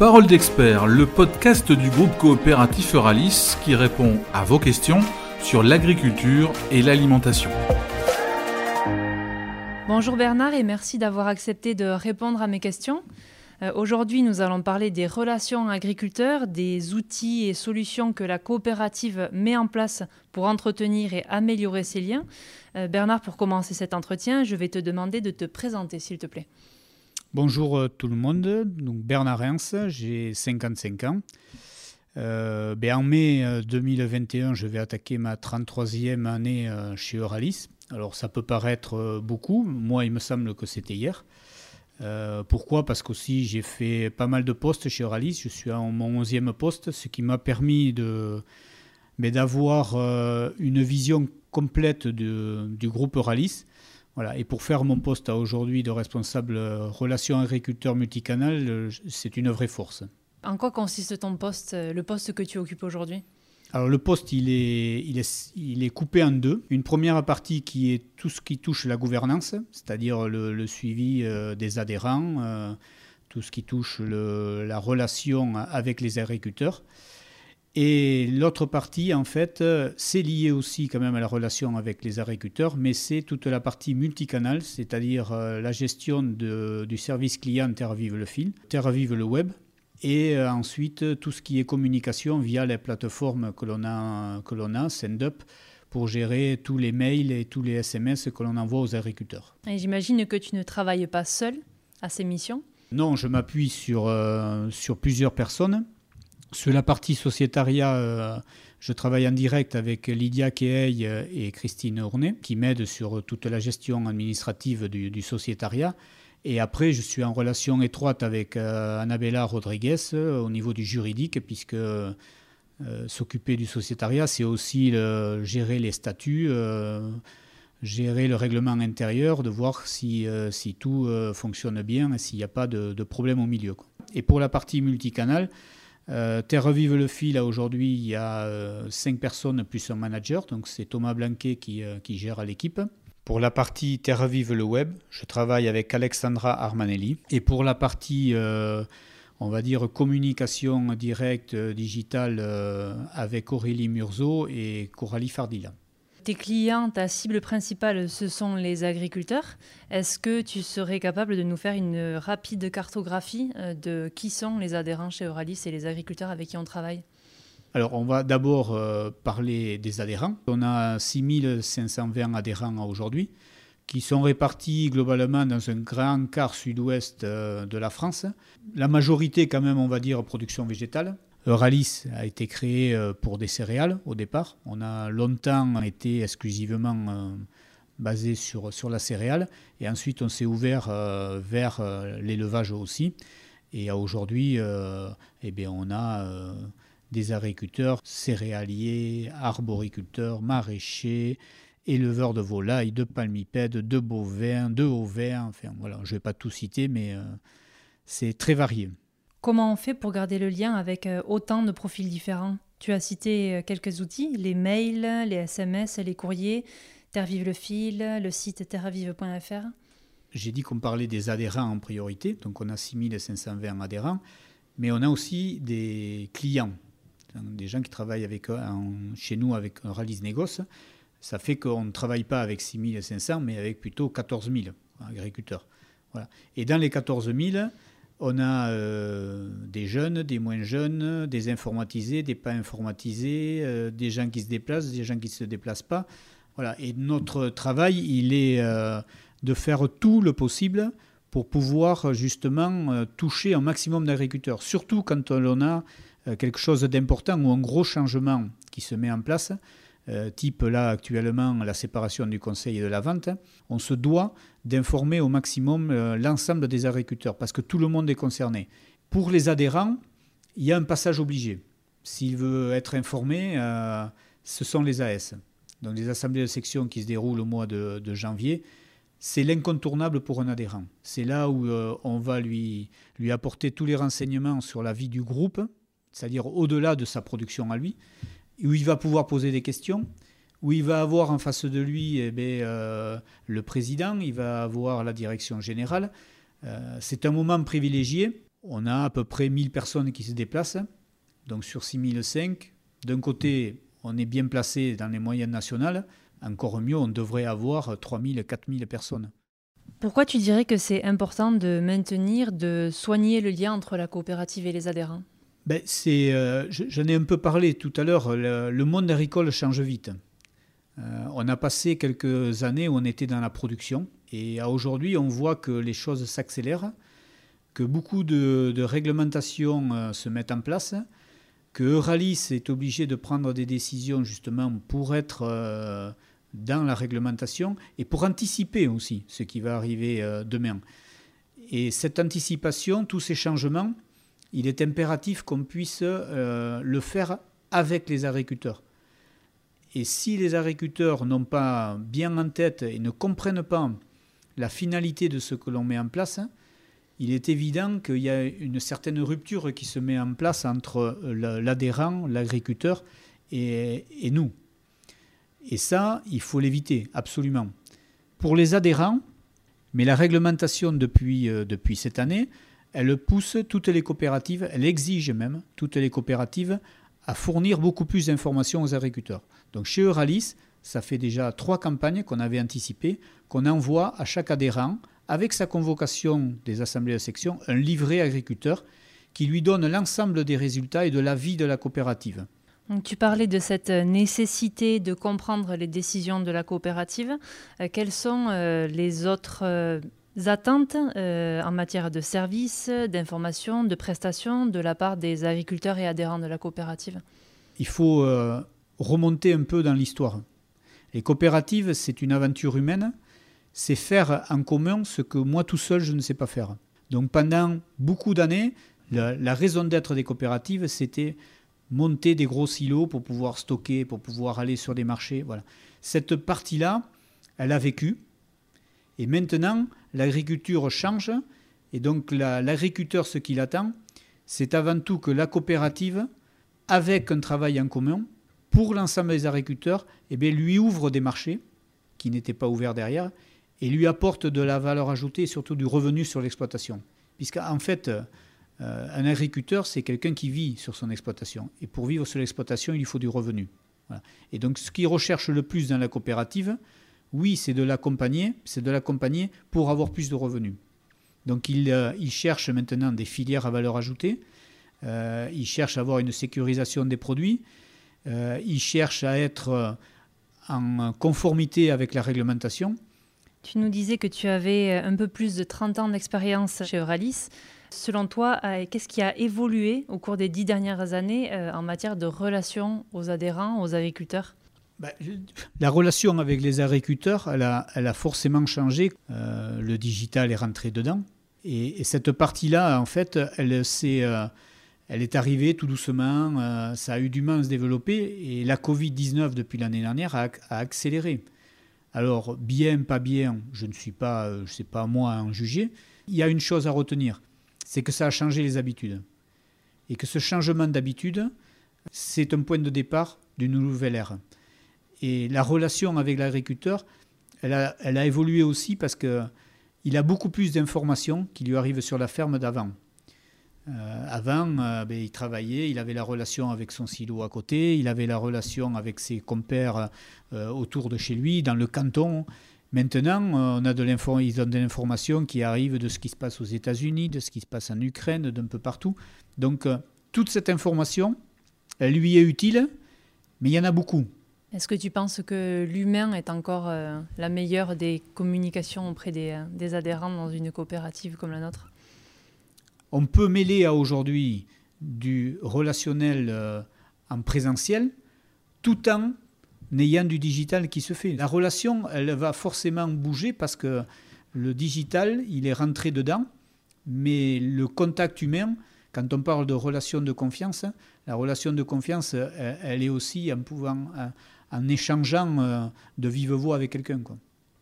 Parole d'expert, le podcast du groupe coopératif Euralis qui répond à vos questions sur l'agriculture et l'alimentation. Bonjour Bernard et merci d'avoir accepté de répondre à mes questions. Euh, aujourd'hui, nous allons parler des relations agriculteurs, des outils et solutions que la coopérative met en place pour entretenir et améliorer ces liens. Euh, Bernard, pour commencer cet entretien, je vais te demander de te présenter, s'il te plaît. Bonjour euh, tout le monde, Bernard Reims, j'ai 55 ans. Ben, en mai 2021, je vais attaquer ma 33e année chez Euralis. Alors ça peut paraître beaucoup, moi il me semble que c'était hier. Euh, pourquoi? Parce qu'aussi j'ai fait pas mal de postes chez Euralis. Je suis à mon 11e poste, ce qui m'a permis mais d'avoir euh, une vision complète du groupe Euralis. Voilà. Et pour faire mon poste aujourd'hui de responsable euh, relations agriculteurs multicanal, c'est une vraie force. En quoi consiste ton poste, le poste que tu occupes aujourd'hui? Alors le poste, il est, il, est, il est coupé en deux. Une première partie qui est tout ce qui touche la gouvernance, c'est-à-dire le, suivi euh, des adhérents, euh, tout ce qui touche le, la relation avec les agriculteurs. Et l'autre partie, en fait, c'est lié aussi quand même à la relation avec les agriculteurs, mais c'est toute la partie multicanal, c'est-à-dire euh, la gestion de, du service client Terre Vive le fil, Terre Vive le web, et euh, ensuite, tout ce qui est communication via les plateformes que l'on a, que l'on a SendUp, pour gérer tous les mails et tous les SMS que l'on envoie aux agriculteurs. Et j'imagine que tu ne travailles pas seul à ces missions? Non, je m'appuie sur, euh, sur plusieurs personnes. Sur la partie sociétariat, euh, je travaille en direct avec Lydia Kehey et Christine Ornet, qui m'aident sur toute la gestion administrative du, du sociétariat. Et après, je suis en relation étroite avec euh, Annabella Rodriguez euh, au niveau du juridique, puisque euh, s'occuper du sociétariat, c'est aussi gérer les statuts, gérer le règlement intérieur, de voir si, si tout fonctionne bien et s'il n'y a pas de, problème au milieu. Et pour la partie multicanal, Terre Vive le fil, aujourd'hui, il y a cinq personnes plus un manager, donc c'est Thomas Blanquet qui, qui gère l'équipe. Pour la partie Terre Vive le web, je travaille avec Alexandra Armanelli. Et pour la partie, euh, on va dire, communication directe euh, digitale euh, avec Aurélie Murzo et Coralie Fardila. Tes clients, ta cible principale, ce sont les agriculteurs. Est-ce que tu serais capable de nous faire une rapide cartographie de qui sont les adhérents chez Euralis et les agriculteurs avec qui on travaille? Alors, on va d'abord euh, parler des adhérents. On a 6520 adhérents aujourd'hui, qui sont répartis globalement dans un grand quart sud-ouest euh, de la France. La majorité, quand même, on va dire, production végétale. Euralis a été créé euh, pour des céréales au départ. On a longtemps été exclusivement basé sur, sur la céréale. Et ensuite, on s'est ouvert vers l'élevage aussi. Et aujourd'hui, eh bien, on a des agriculteurs céréaliers, arboriculteurs, maraîchers, éleveurs de volailles, de palmipèdes, de bovins, de ovins. Enfin voilà, je ne vais pas tout citer, mais euh, c'est très varié. Comment on fait pour garder le lien avec euh, autant de profils différents? Tu as cité euh, quelques outils, les mails, les SMS, les courriers, Terre Vive le fil, le site terrevive.fr. J'ai dit qu'on parlait des adhérents en priorité, donc on a 6520 adhérents, mais on a aussi des clients des gens qui travaillent avec, chez nous avec Rallye Négoce, ça fait qu'on ne travaille pas avec 6500, mais avec plutôt 14 000 agriculteurs. Voilà. Et dans les 14 000, on a euh, des jeunes, des moins jeunes, des informatisés, des pas informatisés, euh, des gens qui se déplacent, des gens qui ne se déplacent pas. Voilà. Et notre travail, il est euh, de faire tout le possible pour pouvoir justement toucher un maximum d'agriculteurs, surtout quand on a quelque chose d'important ou un gros changement qui se met en place, euh, type là actuellement la séparation du conseil et de la vente, on se doit d'informer au maximum euh, l'ensemble des agriculteurs parce que tout le monde est concerné. Pour les adhérents, il y a un passage obligé. S'il veut être informé, ce sont les AS. Donc les assemblées de section qui se déroulent au mois de, janvier, c'est l'incontournable pour un adhérent. C'est là où on va lui apporter tous les renseignements sur la vie du groupe, c'est-à-dire au-delà de sa production à lui, où il va pouvoir poser des questions, où il va avoir en face de lui eh bien, euh, le président, il va avoir la direction générale. Euh, c'est un moment privilégié on a à peu près 1000 personnes qui se déplacent. Donc sur 6005, d'un côté, on est bien placé dans les moyennes nationales. Encore mieux, on devrait avoir 3000, 4000 personnes. Pourquoi tu dirais que c'est important de maintenir, de soigner le lien entre la coopérative et les adhérents? Ben, euh, J'en ai un peu parlé tout à l'heure, le, monde agricole change vite. Euh, on a passé quelques années où on était dans la production et aujourd'hui on voit que les choses s'accélèrent, que beaucoup de, réglementations euh, se mettent en place, que Euralis est obligé de prendre des décisions justement pour être dans la réglementation et pour anticiper aussi ce qui va arriver demain. Et cette anticipation, tous ces changements, il est impératif qu'on puisse euh, le faire avec les agriculteurs. Et si les agriculteurs n'ont pas bien en tête et ne comprennent pas la finalité de ce que l'on met en place, il est évident qu'il y a une certaine rupture qui se met en place entre l'adhérent, l'agriculteur et, nous. Et ça, il faut l'éviter, absolument. Pour les adhérents, mais la réglementation depuis, euh, depuis cette année, elle pousse toutes les coopératives, elle exige même toutes les coopératives à fournir beaucoup plus d'informations aux agriculteurs. Donc chez Euralis, ça fait déjà trois campagnes qu'on avait anticipées, qu'on envoie à chaque adhérent, avec sa convocation des assemblées de section, un livret agriculteur qui lui donne l'ensemble des résultats et de l'avis de la coopérative tu parlais de cette nécessité de comprendre les décisions de la coopérative. Euh, quelles sont euh, les autres euh, attentes en matière de services, d'informations, de prestations de la part des agriculteurs et adhérents de la coopérative Il faut remonter un peu dans l'histoire. Les coopératives, c'est une aventure humaine. C'est faire en commun ce que moi tout seul, je ne sais pas faire. Donc pendant beaucoup d'années, la raison d'être des coopératives, c'était monter des gros silos pour pouvoir stocker, pour pouvoir aller sur des marchés. Voilà. Cette partie-là, elle a vécu. Et maintenant, l'agriculture change. Et donc, l'agriculteur, ce qu'il attend, c'est avant tout que la coopérative, avec un travail en commun, pour l'ensemble des agriculteurs, eh bien, lui ouvre des marchés qui n'étaient pas ouverts derrière et lui apporte de la valeur ajoutée et surtout du revenu sur l'exploitation. Puisqu'en fait, euh, un agriculteur, c'est quelqu'un qui vit sur son exploitation. Et pour vivre sur l'exploitation, il lui faut du revenu. Et donc, ce qu'il recherche le plus dans la coopérative, oui, c'est de l'accompagner, c'est de l'accompagner pour avoir plus de revenus. Donc, il, euh, cherche maintenant des filières à valeur ajoutée. Euh, il cherche à avoir une sécurisation des produits. il cherche à être en conformité avec la réglementation. Tu nous disais que tu avais un peu plus de 30 ans d'expérience chez Euralis. Selon toi, euh, qu'est-ce qui a évolué au cours des dix dernières années euh, en matière de relations aux adhérents, aux agriculteurs? Ben, la relation avec les agriculteurs, elle a, forcément changé. Euh, le digital est rentré dedans. Et, cette partie-là, en fait, elle, est, elle est arrivée tout doucement. ça a eu du mal à se développer. Et la Covid-19, depuis l'année dernière, a, a, accéléré. Alors, bien, pas bien, je ne suis pas, je sais pas moi à en juger. Il y a une chose à retenir c'est que ça a changé les habitudes. Et que ce changement d'habitude, c'est un point de départ d'une nouvelle ère. Et la relation avec l'agriculteur, elle a, évolué aussi parce qu'il a beaucoup plus d'informations qui lui arrivent sur la ferme d'avant. Euh, avant, euh, ben, il travaillait, il avait la relation avec son silo à côté, il avait la relation avec ses compères euh, autour de chez lui, dans le canton. Maintenant, on a de ils ont de l'information qui arrive de ce qui se passe aux États-Unis, de ce qui se passe en Ukraine, d'un peu partout. Donc, toute cette information, elle lui est utile, mais il y en a beaucoup. Est-ce que tu penses que l'humain est encore euh, la meilleure des communications auprès des, euh, des, adhérents dans une coopérative comme la nôtre? On peut mêler à aujourd'hui du relationnel en présentiel tout en n'ayant du digital qui se fait. La relation, elle va forcément bouger parce que le digital, il est rentré dedans, mais le contact humain, quand on parle de relation de confiance, la relation de confiance, elle est aussi en pouvant, échangeant euh, de vive voix avec quelqu'un.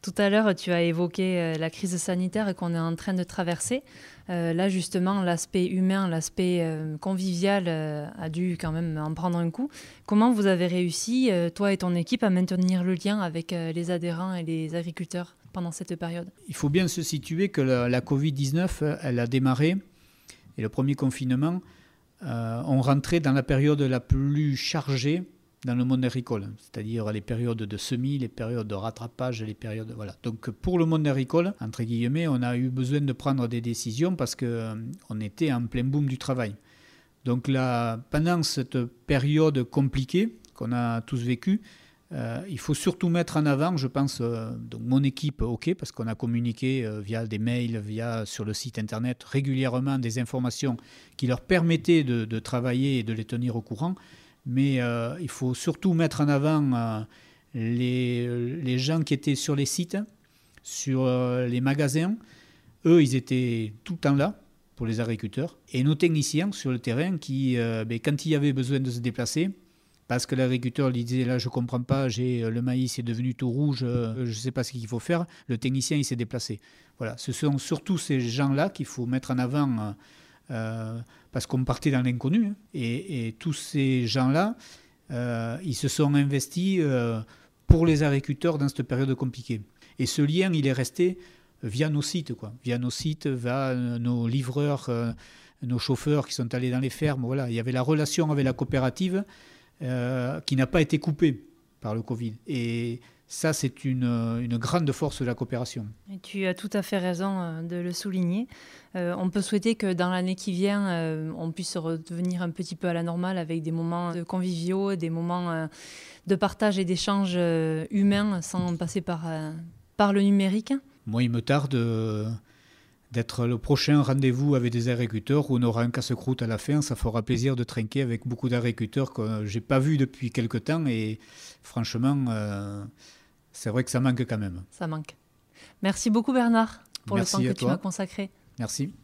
Tout à l'heure, tu as évoqué euh, la crise sanitaire qu'on est en train de traverser. Euh, là, justement, l'aspect humain, l'aspect euh, convivial a dû quand même en prendre un coup. Comment vous avez réussi, toi et ton équipe, à maintenir le lien avec les adhérents et les agriculteurs pendant cette période? Il faut bien se situer que la, Covid-19, elle a démarré et le premier confinement, on rentrait dans la période la plus chargée dans le monde agricole, c'est-à-dire les périodes de semis, les périodes de rattrapage, les périodes voilà. Donc pour le monde agricole, entre guillemets, on a eu besoin de prendre des décisions parce que euh, était en plein boom du travail. Donc pendant cette période compliquée qu'on a tous vécue, euh, il faut surtout mettre en avant, je pense, euh, donc mon équipe, ok, parce qu'on a communiqué via des mails, via sur le site internet régulièrement des informations qui leur permettaient de, de travailler et de les tenir au courant. Mais euh, il faut surtout mettre en avant euh, les, les, gens qui étaient sur les sites, sur euh, les magasins. Eux, ils étaient tout le temps là pour les agriculteurs. Et nos techniciens sur le terrain qui, ben, quand il y avait besoin de se déplacer, parce que l'agriculteur lui disait là je comprends pas, j'ai le maïs est devenu tout rouge, je ne sais pas ce qu'il faut faire. Le technicien il s'est déplacé. Voilà, ce sont surtout ces gens-là qu'il faut mettre en avant euh, parce qu'on partait dans l'inconnu. Hein. Et, tous ces gens-là, euh, ils se sont investis euh, pour les agriculteurs dans cette période compliquée. Et ce lien, il est resté via nos sites, quoi. via nos sites, via nos livreurs, nos chauffeurs qui sont allés dans les fermes. Voilà, il y avait la relation avec la coopérative qui n'a pas été coupée par le Covid. Et ça, c'est une, une, grande force de la coopération. Et tu as tout à fait raison euh, de le souligner. Euh, on peut souhaiter que dans l'année qui vient, euh, on puisse revenir un petit peu à la normale avec des moments de conviviaux, des moments de partage et d'échange humains sans passer par, par le numérique. Moi, il me tarde d'être le prochain rendez-vous avec des agriculteurs où on aura un casse-croûte à la fin. Ça fera plaisir de trinquer avec beaucoup d'agriculteurs que je n'ai pas vus depuis quelque temps. Et franchement, c'est vrai que ça manque quand même. Ça manque. Merci beaucoup Bernard pour le temps que tu m'as consacré. Merci.